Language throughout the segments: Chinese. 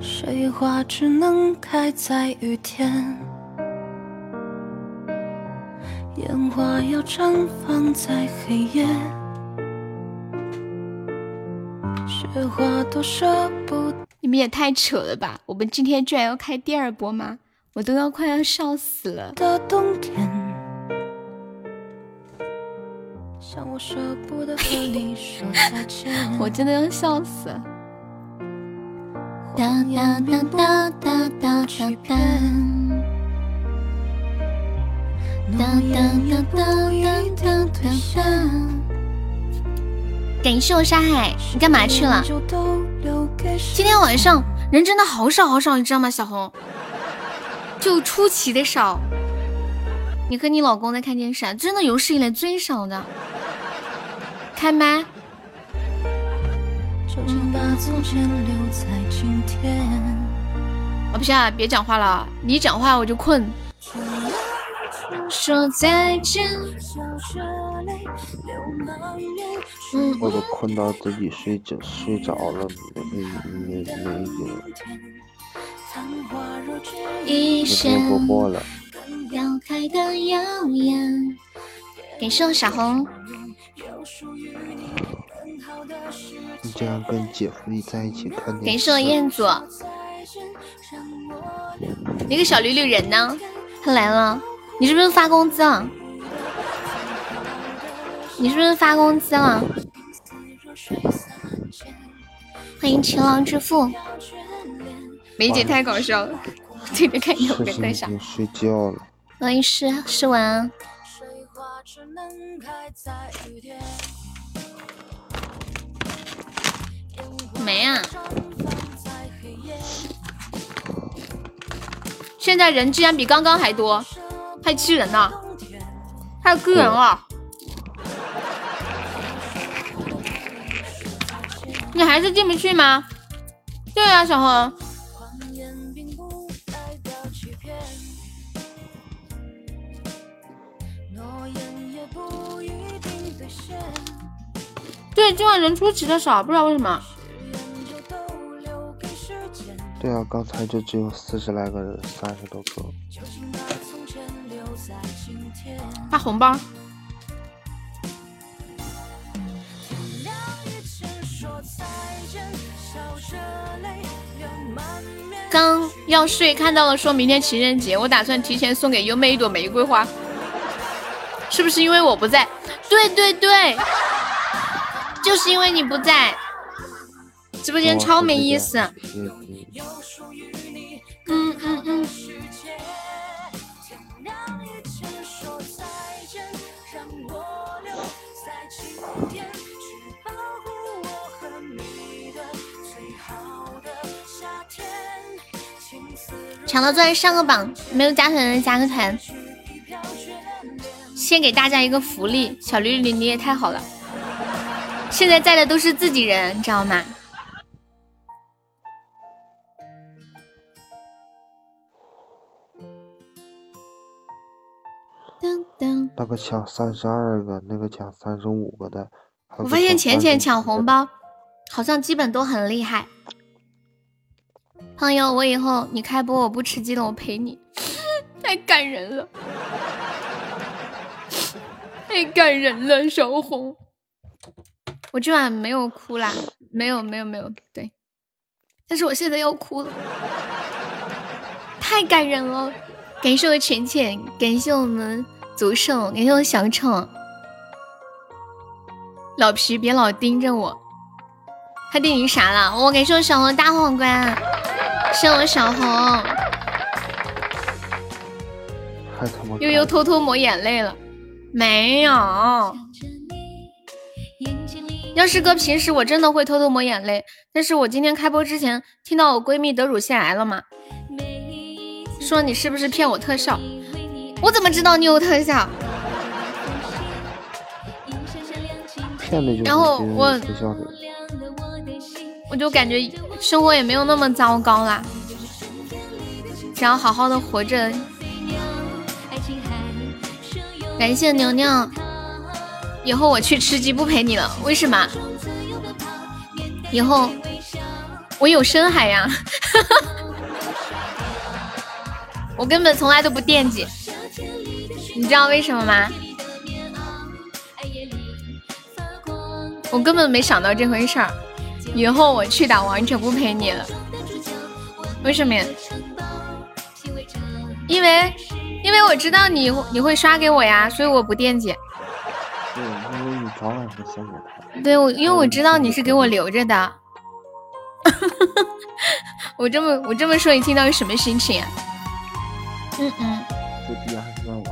水花只能开在雨天，烟花要绽放在黑夜，雪花多舍不。你们也太扯了吧！我们今天居然要开第二波吗？我都要快要笑死了。的冬天，像我舍不得和你说再见。我真的要笑死了。哒哒哒哒哒哒哒哒。哒哒哒哒哒哒哒哒。感谢我沙海，你干嘛去了？今天晚上人真的好少好少，你知道吗？小红，就出奇的少。你和你老公在看电视，真的有史以来最少的。开麦。我不行，别讲话了，你讲话我就困。说再见。我都困到自己睡着睡着了，没没没没听播播了。感谢我小红。你竟然跟姐夫一在一起看电视？感谢我彦祖。那个小绿绿人呢？他来了。你是不是发工资了？你是不是发工资了？欢迎勤劳致富。梅姐太搞笑了，天天看有人在想。睡觉了。欢迎诗诗文。没啊！现在人竟然比刚刚还多，太气人了，太气人了！你还是进不去吗？对啊，小红。对，今晚人出奇的少，不知道为什么。对啊，刚才就只有四十来个人，三十多个。发红包。刚要睡，看到了说明天情人节，我打算提前送给优妹一朵玫瑰花。是不是因为我不在？对对对，就是因为你不在，直播间超没意思。嗯抢到钻上个榜，没有加团的人加个团。先给大家一个福利，小绿绿你也太好了。现在在的都是自己人，你知道吗？那个抢三十二个，那个抢三十五个的。我发现浅浅抢红包，好像基本都很厉害。朋友，我以后你开播我不吃鸡了，我陪你，太感人了。太感人了，小红。我今晚没有哭啦，没有没有没有，对。但是我现在要哭了，太感人了。感谢我浅浅，感谢我们祖胜，感谢我小丑。老皮别老盯着我，他盯你啥了？我感谢我小红大皇冠，谢我小红。悠悠偷偷抹眼泪了。没有，要是哥平时我真的会偷偷抹眼泪，但是我今天开播之前听到我闺蜜得乳腺癌了嘛，说你是不是骗我特效？我怎么知道你有特效？然后我我就感觉生活也没有那么糟糕啦，只要好好的活着。感谢牛牛，以后我去吃鸡不陪你了。为什么？以后我有深海呀，我根本从来都不惦记，你知道为什么吗？我根本没想到这回事儿，以后我去打王者不陪你了，为什么呀？因为因为我知道你你会刷给我呀，所以我不惦记。对，因为你早晚会送给他。对，我因为我知道你是给我留着的。我这么我这么说，你听到是什么心情？嗯嗯。这逼还是让我。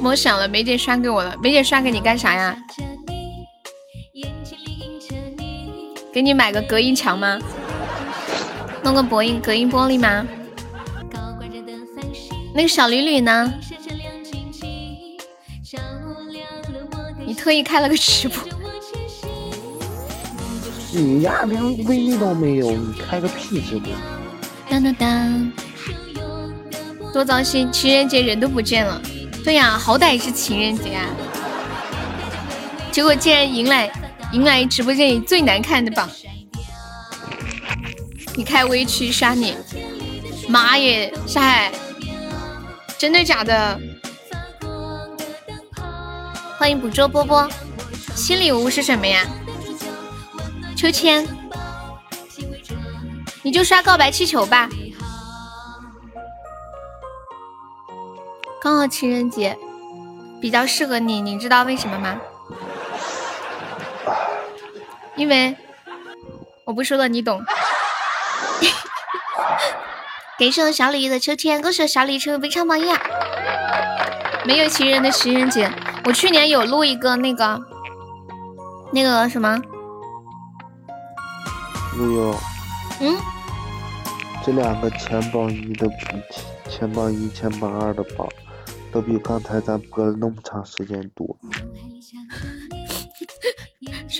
莫想了，梅姐刷给我了。梅姐刷给你干啥呀？给你买个隔音墙吗？弄个隔音隔音玻璃吗？那个小吕吕呢？你特意开了个直播。你呀，连微都没有，你开个屁直播！当当当！多糟心，情人节人都不见了。对呀，好歹是情人节啊，结果竟然迎来迎来直播间里最难看的榜。你开微区杀你，妈耶！沙海，真的假的？欢迎捕捉波波，新礼物是什么呀？秋千，你就刷告白气球吧。刚好情人节，比较适合你，你知道为什么吗？因为我不说了，你懂。给送小鲤鱼的秋天，恭喜小礼成为非常榜一。没有情人的情人节，我去年有录一个那个那个什么。没有，嗯，这两个前榜一的前榜一、前榜二的榜，都比刚才咱播了那么长时间多。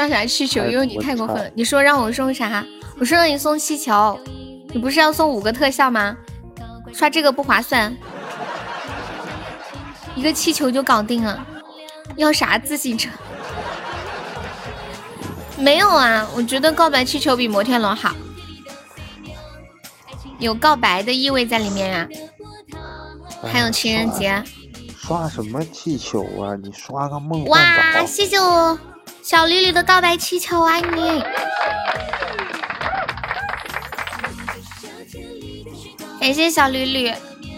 刷啥气球？因为你太过分了。你说让我送啥？我说让你送气球。你不是要送五个特效吗？刷这个不划算，一个气球就搞定了。要啥自行车？没有啊，我觉得告白气球比摩天轮好，有告白的意味在里面啊。还有情人节，刷什么气球啊？你刷个梦哇！谢谢我小绿绿的告白气球，爱你。感谢小绿绿，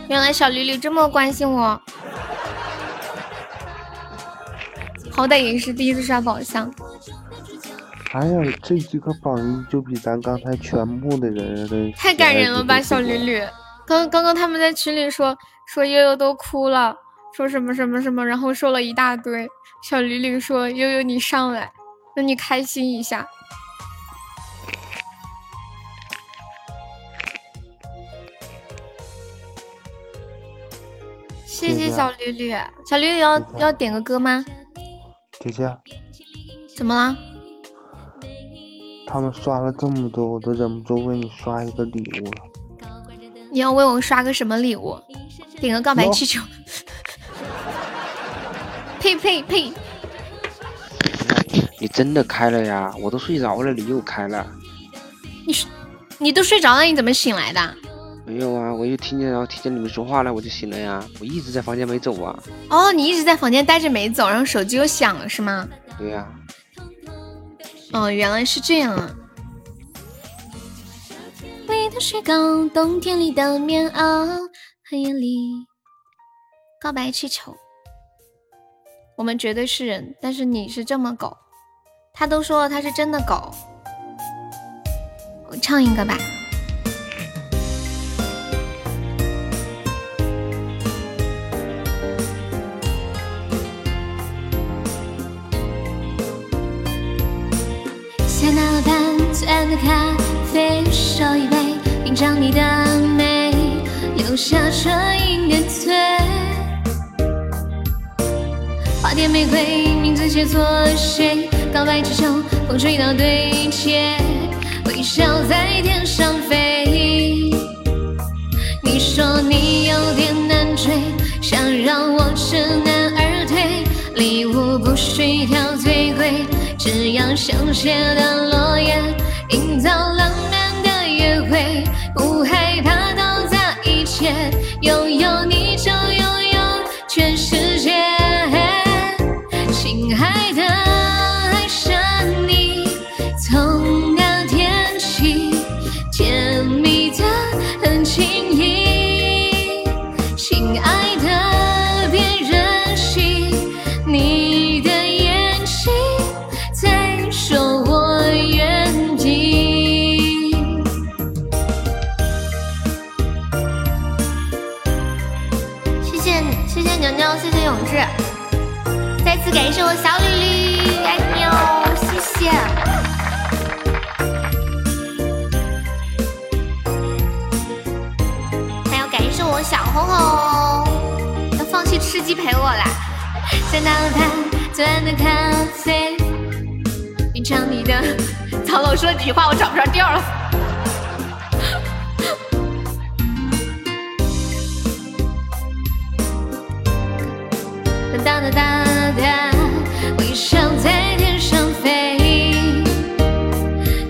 原来小绿绿这么关心我，好歹也是第一次刷宝箱。哎呀，这几个榜一就比咱刚才全部的人的太感人了吧，小吕吕。刚刚刚他们在群里说说悠悠都哭了，说什么什么什么，然后说了一大堆。小驴驴说悠悠你上来，让你开心一下。谢谢小驴驴，小驴驴要要点个歌吗？姐姐，怎么了？他们刷了这么多，我都忍不住为你刷一个礼物了。你要为我刷个什么礼物？点个告白气球。呸呸呸！你真的开了呀？我都睡着了，你又开了。你你都睡着了，你怎么醒来的？没有啊，我又听见，然后听见你们说话了，我就醒了呀。我一直在房间没走啊。哦，你一直在房间待着没走，然后手机又响了是吗？对呀。哦，原来是这样啊！你的雪糕，冬天里的棉袄，黑夜里告白气球。我们绝对是人，但是你是这么狗。他都说了他是真的狗。我唱一个吧。下那班最爱的咖啡，手一杯，品尝你的美，留下唇印点缀。花店玫瑰，名字写错谁？告白气球，风吹到对街，微笑在天上飞。你说你有点难追，想让我知难而退，礼物不需挑最贵。只要香榭的落叶，营造浪漫的约会，不害怕倒砸一切，拥有你就拥有全世感谢我小绿绿，爱你哦，谢谢。还要感谢我小红红，要放弃吃鸡陪我啦。在脑袋最爱的咖啡，品尝你的。曹总说了几句话，我找不着调了。哒哒哒哒，在天上飞。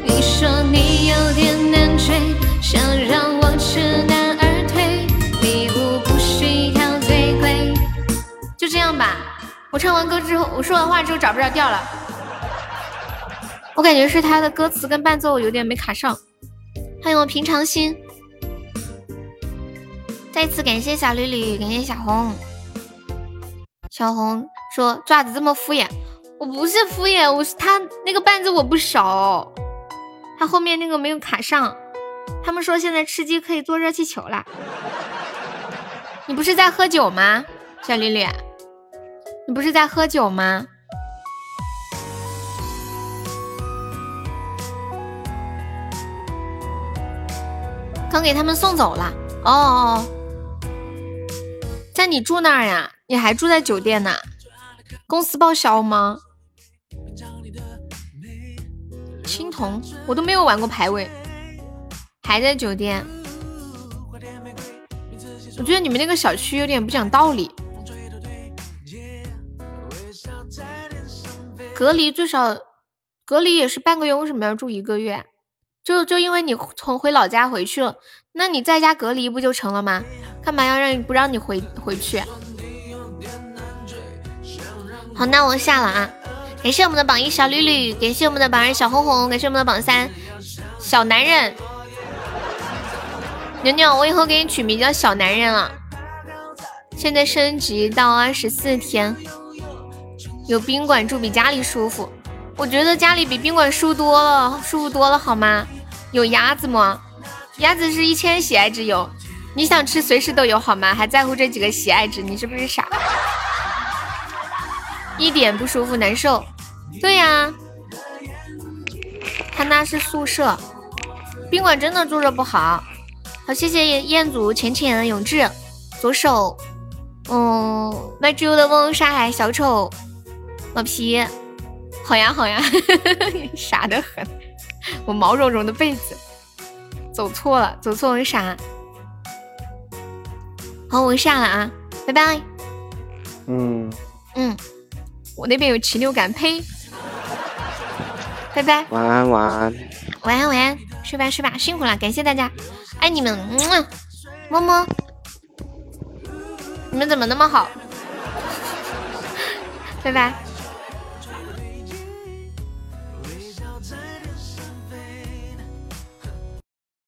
你说你有点难追，想让我知难而退。礼物不是一条最贵。就这样吧，我唱完歌之后，我说完话之后找不着调了。我感觉是他的歌词跟伴奏有点没卡上。欢迎我平常心，再次感谢小绿绿，感谢小红。小红说：“爪子这么敷衍，我不是敷衍，我是他那个伴奏我不熟，他后面那个没有卡上。他们说现在吃鸡可以做热气球了。你不是在喝酒吗，小绿绿？你不是在喝酒吗？刚给他们送走了。哦哦，在你住那儿呀？你还住在酒店呢？公司报销吗？青铜，我都没有玩过排位，还在酒店。我觉得你们那个小区有点不讲道理。隔离最少，隔离也是半个月，为什么要住一个月？就就因为你从回老家回去了，那你在家隔离不就成了吗？干嘛要让你不让你回回去？好，那我下了啊！感谢我们的榜一小绿绿，感谢我们的榜二小红红，感谢我们的榜三小男人牛牛。我以后给你取名叫小男人了。现在升级到二十四天，有宾馆住比家里舒服。我觉得家里比宾馆舒服多了，舒服多了好吗？有鸭子吗？鸭子是一千喜爱值有，你想吃随时都有好吗？还在乎这几个喜爱值？你是不是傻？一点不舒服，难受。对呀，他那是宿舍，宾馆真的住着不好。好，谢谢彦祖、浅浅、永志、左手，嗯，卖猪油的翁、沙海、小丑、老皮。好呀好呀，傻的很。我毛茸茸的被子，走错了，走错为啥？好，我下了啊，拜拜。嗯嗯，我那边有禽流感，呸！拜拜，晚安晚安。晚安晚安，睡吧睡吧，辛苦了，感谢大家，爱你们，么么么。你们怎么那么好？拜拜。